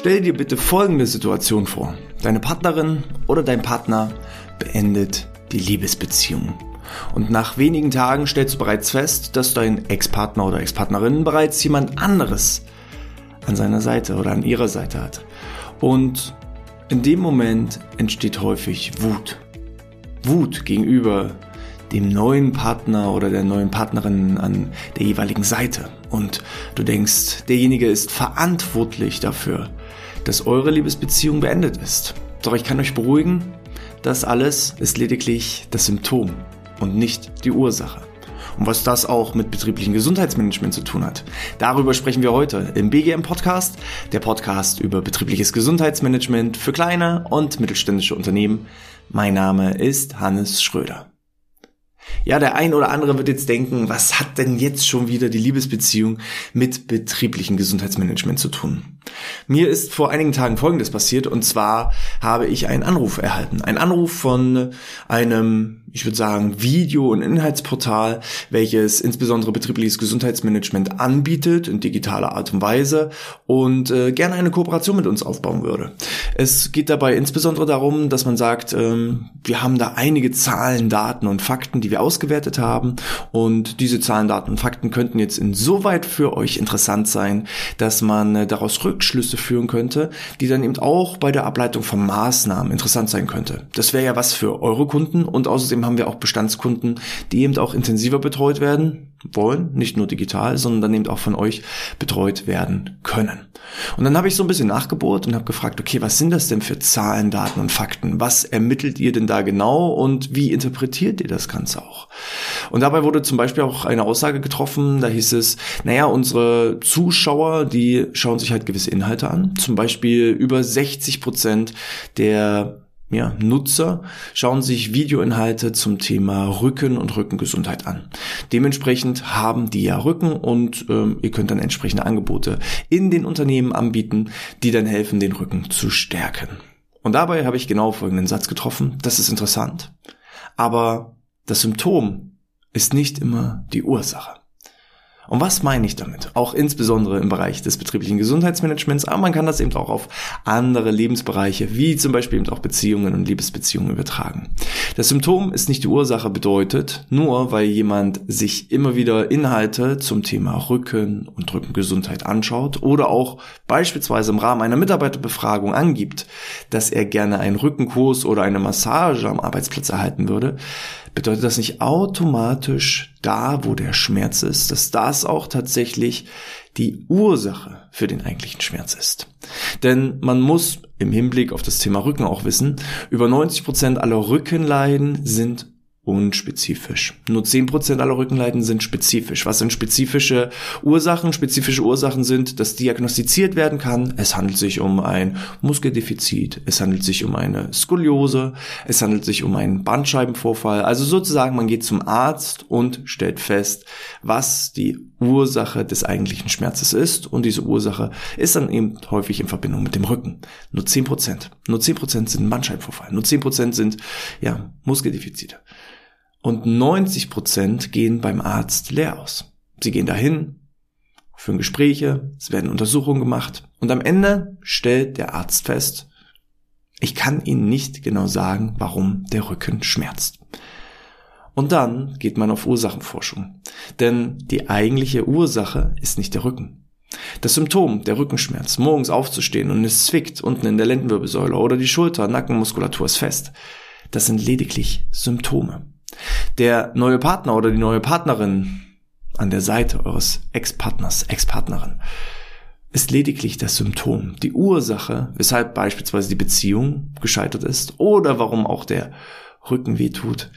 Stell dir bitte folgende Situation vor. Deine Partnerin oder dein Partner beendet die Liebesbeziehung. Und nach wenigen Tagen stellst du bereits fest, dass dein Ex-Partner oder Ex-Partnerin bereits jemand anderes an seiner Seite oder an ihrer Seite hat. Und in dem Moment entsteht häufig Wut. Wut gegenüber dem neuen Partner oder der neuen Partnerin an der jeweiligen Seite. Und du denkst, derjenige ist verantwortlich dafür, dass eure Liebesbeziehung beendet ist. Doch ich kann euch beruhigen, das alles ist lediglich das Symptom und nicht die Ursache. Und was das auch mit betrieblichem Gesundheitsmanagement zu tun hat. Darüber sprechen wir heute im BGM Podcast, der Podcast über betriebliches Gesundheitsmanagement für kleine und mittelständische Unternehmen. Mein Name ist Hannes Schröder. Ja, der ein oder andere wird jetzt denken, was hat denn jetzt schon wieder die Liebesbeziehung mit betrieblichem Gesundheitsmanagement zu tun? Mir ist vor einigen Tagen Folgendes passiert und zwar habe ich einen Anruf erhalten. Ein Anruf von einem, ich würde sagen, Video- und Inhaltsportal, welches insbesondere betriebliches Gesundheitsmanagement anbietet in digitaler Art und Weise und äh, gerne eine Kooperation mit uns aufbauen würde. Es geht dabei insbesondere darum, dass man sagt, ähm, wir haben da einige Zahlen, Daten und Fakten, die wir ausgewertet haben und diese Zahlen, Daten und Fakten könnten jetzt insoweit für euch interessant sein, dass man äh, daraus Rückschlüsse führen könnte, die dann eben auch bei der Ableitung von Maßnahmen interessant sein könnte. Das wäre ja was für eure Kunden und außerdem haben wir auch Bestandskunden, die eben auch intensiver betreut werden wollen, nicht nur digital, sondern dann eben auch von euch betreut werden können. Und dann habe ich so ein bisschen nachgebohrt und habe gefragt, okay, was sind das denn für Zahlen, Daten und Fakten? Was ermittelt ihr denn da genau und wie interpretiert ihr das Ganze auch? Und dabei wurde zum Beispiel auch eine Aussage getroffen, da hieß es, naja, unsere Zuschauer, die schauen sich halt gewisse Inhalte an. Zum Beispiel über 60 Prozent der ja, Nutzer schauen sich Videoinhalte zum Thema Rücken und Rückengesundheit an. Dementsprechend haben die ja Rücken und ähm, ihr könnt dann entsprechende Angebote in den Unternehmen anbieten, die dann helfen, den Rücken zu stärken. Und dabei habe ich genau folgenden Satz getroffen. Das ist interessant. Aber das Symptom ist nicht immer die Ursache. Und was meine ich damit? Auch insbesondere im Bereich des betrieblichen Gesundheitsmanagements, aber man kann das eben auch auf andere Lebensbereiche, wie zum Beispiel eben auch Beziehungen und Liebesbeziehungen übertragen. Das Symptom ist nicht die Ursache bedeutet, nur weil jemand sich immer wieder Inhalte zum Thema Rücken und Rückengesundheit anschaut oder auch beispielsweise im Rahmen einer Mitarbeiterbefragung angibt, dass er gerne einen Rückenkurs oder eine Massage am Arbeitsplatz erhalten würde, bedeutet das nicht automatisch da, wo der Schmerz ist, dass das auch tatsächlich die Ursache für den eigentlichen Schmerz ist. Denn man muss im Hinblick auf das Thema Rücken auch wissen, über 90 Prozent aller Rückenleiden sind unspezifisch. Nur 10% aller Rückenleiden sind spezifisch. Was sind spezifische Ursachen? Spezifische Ursachen sind, dass diagnostiziert werden kann. Es handelt sich um ein Muskeldefizit, es handelt sich um eine Skoliose, es handelt sich um einen Bandscheibenvorfall. Also sozusagen, man geht zum Arzt und stellt fest, was die Ursache des eigentlichen Schmerzes ist. Und diese Ursache ist dann eben häufig in Verbindung mit dem Rücken. Nur 10%. Nur 10% sind Bandscheibenvorfall. Nur 10% sind, ja, Muskeldefizite und 90 Prozent gehen beim Arzt leer aus. Sie gehen dahin, führen Gespräche, es werden Untersuchungen gemacht und am Ende stellt der Arzt fest, ich kann Ihnen nicht genau sagen, warum der Rücken schmerzt. Und dann geht man auf Ursachenforschung. Denn die eigentliche Ursache ist nicht der Rücken. Das Symptom, der Rückenschmerz, morgens aufzustehen und es zwickt unten in der Lendenwirbelsäule oder die Schulter, Nackenmuskulatur ist fest, das sind lediglich Symptome. Der neue Partner oder die neue Partnerin an der Seite eures Ex-Partners, Ex-Partnerin ist lediglich das Symptom, die Ursache, weshalb beispielsweise die Beziehung gescheitert ist oder warum auch der Rücken weh tut,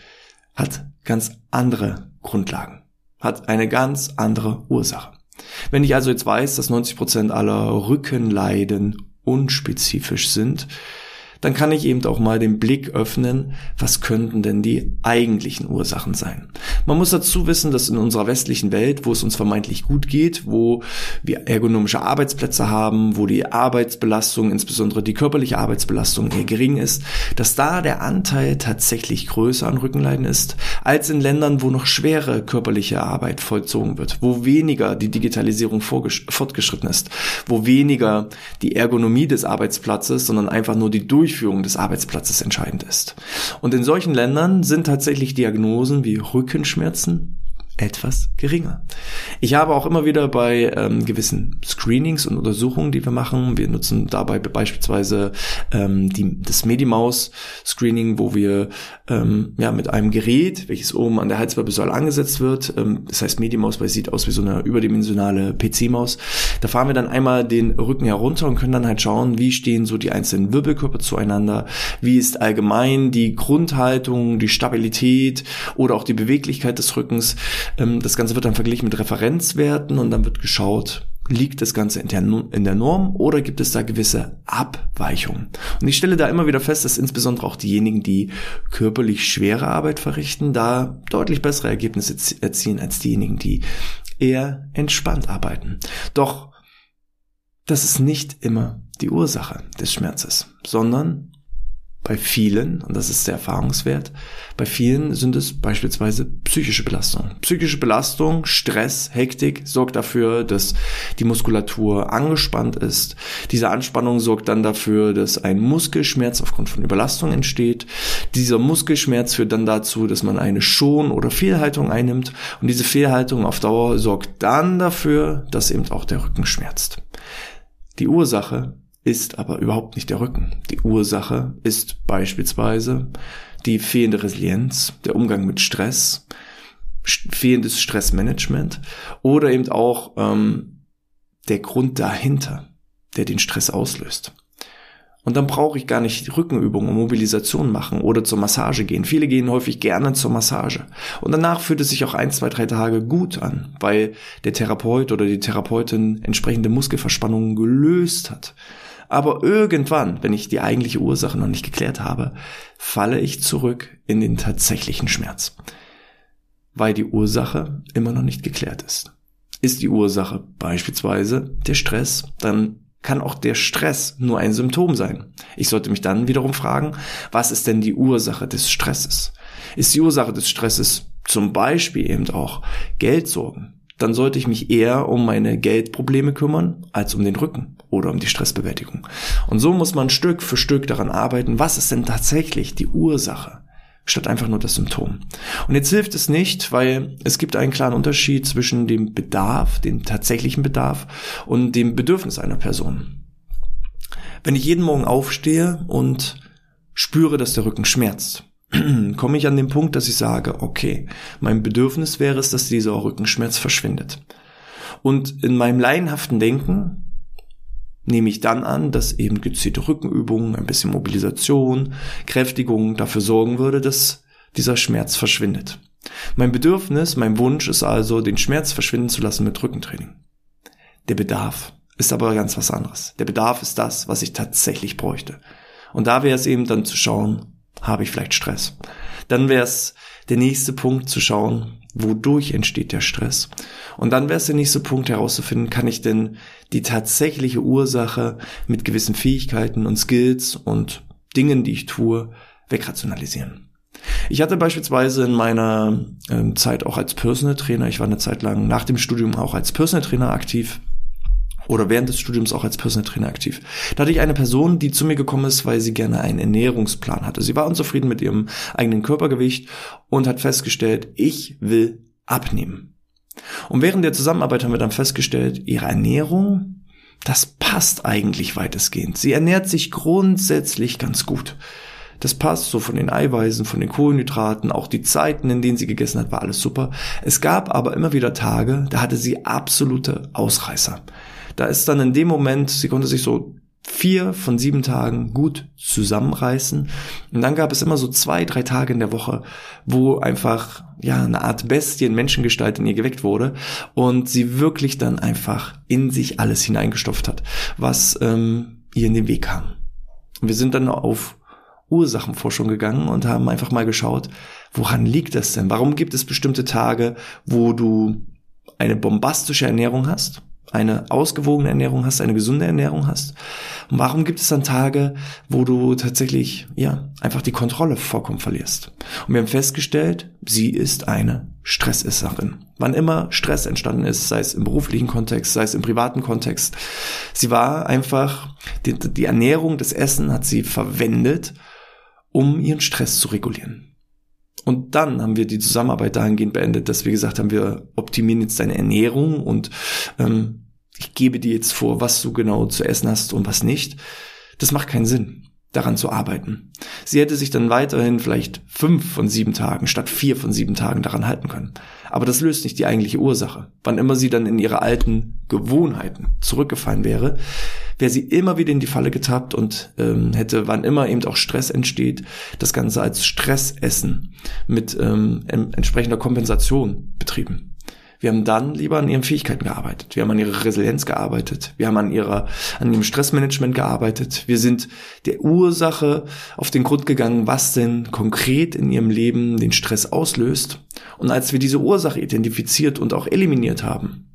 hat ganz andere Grundlagen, hat eine ganz andere Ursache. Wenn ich also jetzt weiß, dass 90 Prozent aller Rückenleiden unspezifisch sind, dann kann ich eben auch mal den Blick öffnen, was könnten denn die eigentlichen Ursachen sein. Man muss dazu wissen, dass in unserer westlichen Welt, wo es uns vermeintlich gut geht, wo wir ergonomische Arbeitsplätze haben, wo die Arbeitsbelastung, insbesondere die körperliche Arbeitsbelastung eher gering ist, dass da der Anteil tatsächlich größer an Rückenleiden ist, als in Ländern, wo noch schwere körperliche Arbeit vollzogen wird, wo weniger die Digitalisierung fortgeschritten ist, wo weniger die Ergonomie des Arbeitsplatzes, sondern einfach nur die Durchführung des Arbeitsplatzes entscheidend ist. Und in solchen Ländern sind tatsächlich Diagnosen wie Rückenschmerzen, etwas geringer. Ich habe auch immer wieder bei ähm, gewissen Screenings und Untersuchungen, die wir machen, wir nutzen dabei beispielsweise ähm, die, das Medimaus-Screening, wo wir ähm, ja mit einem Gerät, welches oben an der Halswirbelsäule angesetzt wird, ähm, das heißt Medimaus, weil es sieht aus wie so eine überdimensionale PC-Maus, da fahren wir dann einmal den Rücken herunter und können dann halt schauen, wie stehen so die einzelnen Wirbelkörper zueinander, wie ist allgemein die Grundhaltung, die Stabilität oder auch die Beweglichkeit des Rückens. Ähm, das Ganze wird dann verglichen mit Referenzwerten und dann wird geschaut, liegt das Ganze in der, Norm oder gibt es da gewisse Abweichungen? Und ich stelle da immer wieder fest, dass insbesondere auch diejenigen, die körperlich schwere Arbeit verrichten, da deutlich bessere Ergebnisse erzielen als diejenigen, die eher entspannt arbeiten. Doch das ist nicht immer die Ursache des Schmerzes, sondern bei vielen, und das ist der Erfahrungswert, bei vielen sind es beispielsweise psychische Belastungen. Psychische Belastung, Stress, Hektik sorgt dafür, dass die Muskulatur angespannt ist. Diese Anspannung sorgt dann dafür, dass ein Muskelschmerz aufgrund von Überlastung entsteht. Dieser Muskelschmerz führt dann dazu, dass man eine Schon- oder Fehlhaltung einnimmt. Und diese Fehlhaltung auf Dauer sorgt dann dafür, dass eben auch der Rücken schmerzt. Die Ursache ist aber überhaupt nicht der Rücken. Die Ursache ist beispielsweise die fehlende Resilienz, der Umgang mit Stress, fehlendes Stressmanagement oder eben auch ähm, der Grund dahinter, der den Stress auslöst. Und dann brauche ich gar nicht Rückenübungen und Mobilisation machen oder zur Massage gehen. Viele gehen häufig gerne zur Massage. Und danach fühlt es sich auch ein, zwei, drei Tage gut an, weil der Therapeut oder die Therapeutin entsprechende Muskelverspannungen gelöst hat. Aber irgendwann, wenn ich die eigentliche Ursache noch nicht geklärt habe, falle ich zurück in den tatsächlichen Schmerz. Weil die Ursache immer noch nicht geklärt ist. Ist die Ursache beispielsweise der Stress, dann kann auch der Stress nur ein Symptom sein. Ich sollte mich dann wiederum fragen, was ist denn die Ursache des Stresses? Ist die Ursache des Stresses zum Beispiel eben auch Geldsorgen? Dann sollte ich mich eher um meine Geldprobleme kümmern als um den Rücken oder um die Stressbewältigung. Und so muss man Stück für Stück daran arbeiten, was ist denn tatsächlich die Ursache, statt einfach nur das Symptom. Und jetzt hilft es nicht, weil es gibt einen klaren Unterschied zwischen dem Bedarf, dem tatsächlichen Bedarf und dem Bedürfnis einer Person. Wenn ich jeden Morgen aufstehe und spüre, dass der Rücken schmerzt, komme ich an den Punkt, dass ich sage, okay, mein Bedürfnis wäre es, dass dieser Rückenschmerz verschwindet. Und in meinem laienhaften Denken nehme ich dann an, dass eben gezielte Rückenübungen, ein bisschen Mobilisation, Kräftigung dafür sorgen würde, dass dieser Schmerz verschwindet. Mein Bedürfnis, mein Wunsch ist also, den Schmerz verschwinden zu lassen mit Rückentraining. Der Bedarf ist aber ganz was anderes. Der Bedarf ist das, was ich tatsächlich bräuchte. Und da wäre es eben dann zu schauen, habe ich vielleicht Stress? Dann wäre es der nächste Punkt zu schauen, wodurch entsteht der Stress. Und dann wäre es der nächste Punkt herauszufinden, kann ich denn die tatsächliche Ursache mit gewissen Fähigkeiten und Skills und Dingen, die ich tue, wegrationalisieren. Ich hatte beispielsweise in meiner äh, Zeit auch als Personal Trainer, ich war eine Zeit lang nach dem Studium auch als Personal Trainer aktiv, oder während des Studiums auch als Personal Trainer aktiv. Da hatte ich eine Person, die zu mir gekommen ist, weil sie gerne einen Ernährungsplan hatte. Sie war unzufrieden mit ihrem eigenen Körpergewicht und hat festgestellt, ich will abnehmen. Und während der Zusammenarbeit haben wir dann festgestellt, ihre Ernährung, das passt eigentlich weitestgehend. Sie ernährt sich grundsätzlich ganz gut. Das passt so von den Eiweißen, von den Kohlenhydraten, auch die Zeiten, in denen sie gegessen hat, war alles super. Es gab aber immer wieder Tage, da hatte sie absolute Ausreißer. Da ist dann in dem Moment, sie konnte sich so vier von sieben Tagen gut zusammenreißen. Und dann gab es immer so zwei, drei Tage in der Woche, wo einfach, ja, eine Art Bestie in Menschengestalt in ihr geweckt wurde und sie wirklich dann einfach in sich alles hineingestopft hat, was ähm, ihr in den Weg kam. wir sind dann auf Ursachenforschung gegangen und haben einfach mal geschaut, woran liegt das denn? Warum gibt es bestimmte Tage, wo du eine bombastische Ernährung hast, eine ausgewogene Ernährung hast, eine gesunde Ernährung hast? Und warum gibt es dann Tage, wo du tatsächlich, ja, einfach die Kontrolle vollkommen verlierst? Und wir haben festgestellt, sie ist eine Stressesserin. Wann immer Stress entstanden ist, sei es im beruflichen Kontext, sei es im privaten Kontext, sie war einfach, die, die Ernährung, das Essen hat sie verwendet, um ihren Stress zu regulieren. Und dann haben wir die Zusammenarbeit dahingehend beendet, dass wir gesagt haben, wir optimieren jetzt deine Ernährung und ähm, ich gebe dir jetzt vor, was du genau zu essen hast und was nicht. Das macht keinen Sinn, daran zu arbeiten. Sie hätte sich dann weiterhin vielleicht fünf von sieben Tagen statt vier von sieben Tagen daran halten können. Aber das löst nicht die eigentliche Ursache. Wann immer sie dann in ihre alten Gewohnheiten zurückgefallen wäre, wäre sie immer wieder in die Falle getappt und ähm, hätte, wann immer eben auch Stress entsteht, das Ganze als Stressessen mit ähm, entsprechender Kompensation betrieben. Wir haben dann lieber an ihren Fähigkeiten gearbeitet. Wir haben an ihrer Resilienz gearbeitet. Wir haben an ihrer, an ihrem Stressmanagement gearbeitet. Wir sind der Ursache auf den Grund gegangen, was denn konkret in ihrem Leben den Stress auslöst. Und als wir diese Ursache identifiziert und auch eliminiert haben,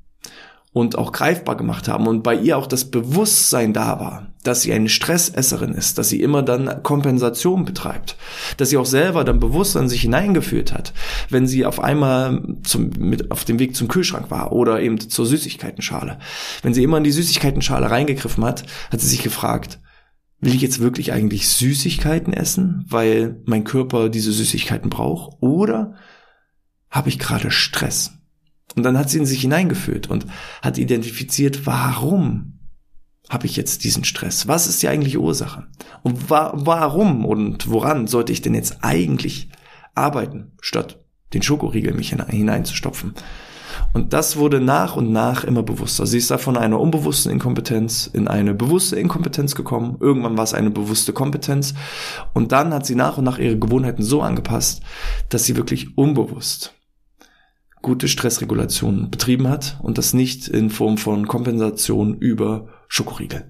und auch greifbar gemacht haben und bei ihr auch das Bewusstsein da war, dass sie eine Stressesserin ist, dass sie immer dann Kompensation betreibt, dass sie auch selber dann bewusst an sich hineingeführt hat, wenn sie auf einmal zum, mit, auf dem Weg zum Kühlschrank war oder eben zur Süßigkeitenschale. Wenn sie immer in die Süßigkeitenschale reingegriffen hat, hat sie sich gefragt, will ich jetzt wirklich eigentlich Süßigkeiten essen, weil mein Körper diese Süßigkeiten braucht oder habe ich gerade Stress? Und dann hat sie in sich hineingeführt und hat identifiziert, warum habe ich jetzt diesen Stress? Was ist die eigentliche Ursache? Und wa warum und woran sollte ich denn jetzt eigentlich arbeiten, statt den Schokoriegel mich hineinzustopfen? Und das wurde nach und nach immer bewusster. Sie ist da von einer unbewussten Inkompetenz in eine bewusste Inkompetenz gekommen. Irgendwann war es eine bewusste Kompetenz. Und dann hat sie nach und nach ihre Gewohnheiten so angepasst, dass sie wirklich unbewusst gute Stressregulation betrieben hat und das nicht in Form von Kompensation über Schokoriegel.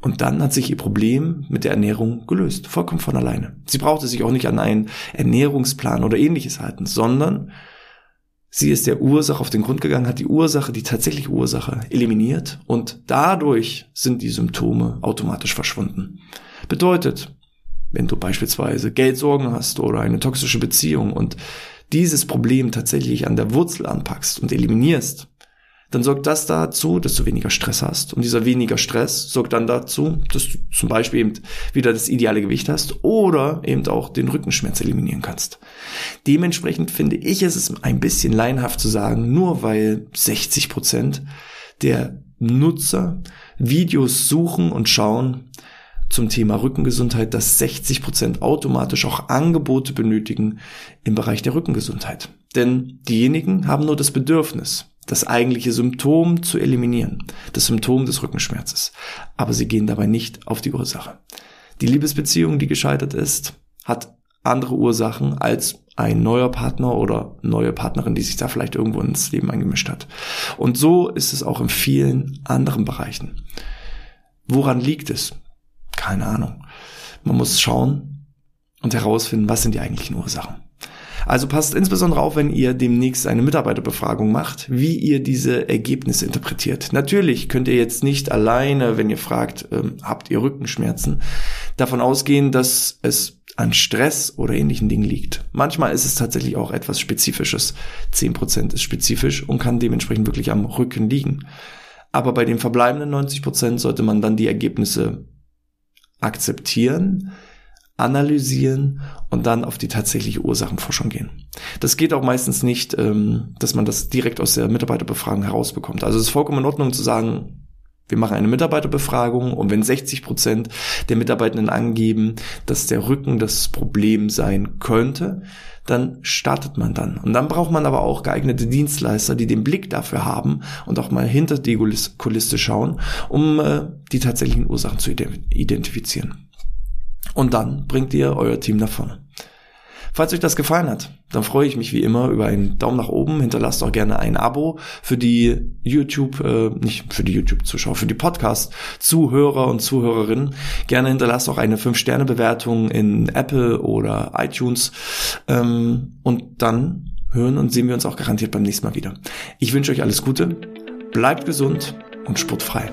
Und dann hat sich ihr Problem mit der Ernährung gelöst, vollkommen von alleine. Sie brauchte sich auch nicht an einen Ernährungsplan oder ähnliches halten, sondern sie ist der Ursache auf den Grund gegangen, hat die Ursache, die tatsächliche Ursache eliminiert und dadurch sind die Symptome automatisch verschwunden. Bedeutet, wenn du beispielsweise Geldsorgen hast oder eine toxische Beziehung und dieses Problem tatsächlich an der Wurzel anpackst und eliminierst, dann sorgt das dazu, dass du weniger Stress hast. Und dieser weniger Stress sorgt dann dazu, dass du zum Beispiel eben wieder das ideale Gewicht hast oder eben auch den Rückenschmerz eliminieren kannst. Dementsprechend finde ich es ist ein bisschen leinhaft zu sagen, nur weil 60 Prozent der Nutzer Videos suchen und schauen, zum Thema Rückengesundheit, dass 60 Prozent automatisch auch Angebote benötigen im Bereich der Rückengesundheit. Denn diejenigen haben nur das Bedürfnis, das eigentliche Symptom zu eliminieren, das Symptom des Rückenschmerzes. Aber sie gehen dabei nicht auf die Ursache. Die Liebesbeziehung, die gescheitert ist, hat andere Ursachen als ein neuer Partner oder neue Partnerin, die sich da vielleicht irgendwo ins Leben eingemischt hat. Und so ist es auch in vielen anderen Bereichen. Woran liegt es? Keine Ahnung. Man muss schauen und herausfinden, was sind die eigentlichen Ursachen. Also passt insbesondere auf, wenn ihr demnächst eine Mitarbeiterbefragung macht, wie ihr diese Ergebnisse interpretiert. Natürlich könnt ihr jetzt nicht alleine, wenn ihr fragt, ähm, habt ihr Rückenschmerzen, davon ausgehen, dass es an Stress oder ähnlichen Dingen liegt. Manchmal ist es tatsächlich auch etwas Spezifisches. Zehn Prozent ist spezifisch und kann dementsprechend wirklich am Rücken liegen. Aber bei den verbleibenden 90 Prozent sollte man dann die Ergebnisse akzeptieren, analysieren und dann auf die tatsächliche Ursachenforschung gehen. Das geht auch meistens nicht, ähm, dass man das direkt aus der Mitarbeiterbefragung herausbekommt. Also es ist vollkommen in Ordnung zu sagen, wir machen eine Mitarbeiterbefragung und wenn 60 Prozent der Mitarbeitenden angeben, dass der Rücken das Problem sein könnte, dann startet man dann. Und dann braucht man aber auch geeignete Dienstleister, die den Blick dafür haben und auch mal hinter die Kulisse schauen, um äh, die tatsächlichen Ursachen zu identifizieren. Und dann bringt ihr euer Team nach vorne. Falls euch das gefallen hat, dann freue ich mich wie immer über einen Daumen nach oben. Hinterlasst auch gerne ein Abo für die YouTube, äh, nicht für die YouTube-Zuschauer, für die Podcast-Zuhörer und Zuhörerinnen. Gerne hinterlasst auch eine 5-Sterne-Bewertung in Apple oder iTunes. Ähm, und dann hören und sehen wir uns auch garantiert beim nächsten Mal wieder. Ich wünsche euch alles Gute, bleibt gesund und sportfrei.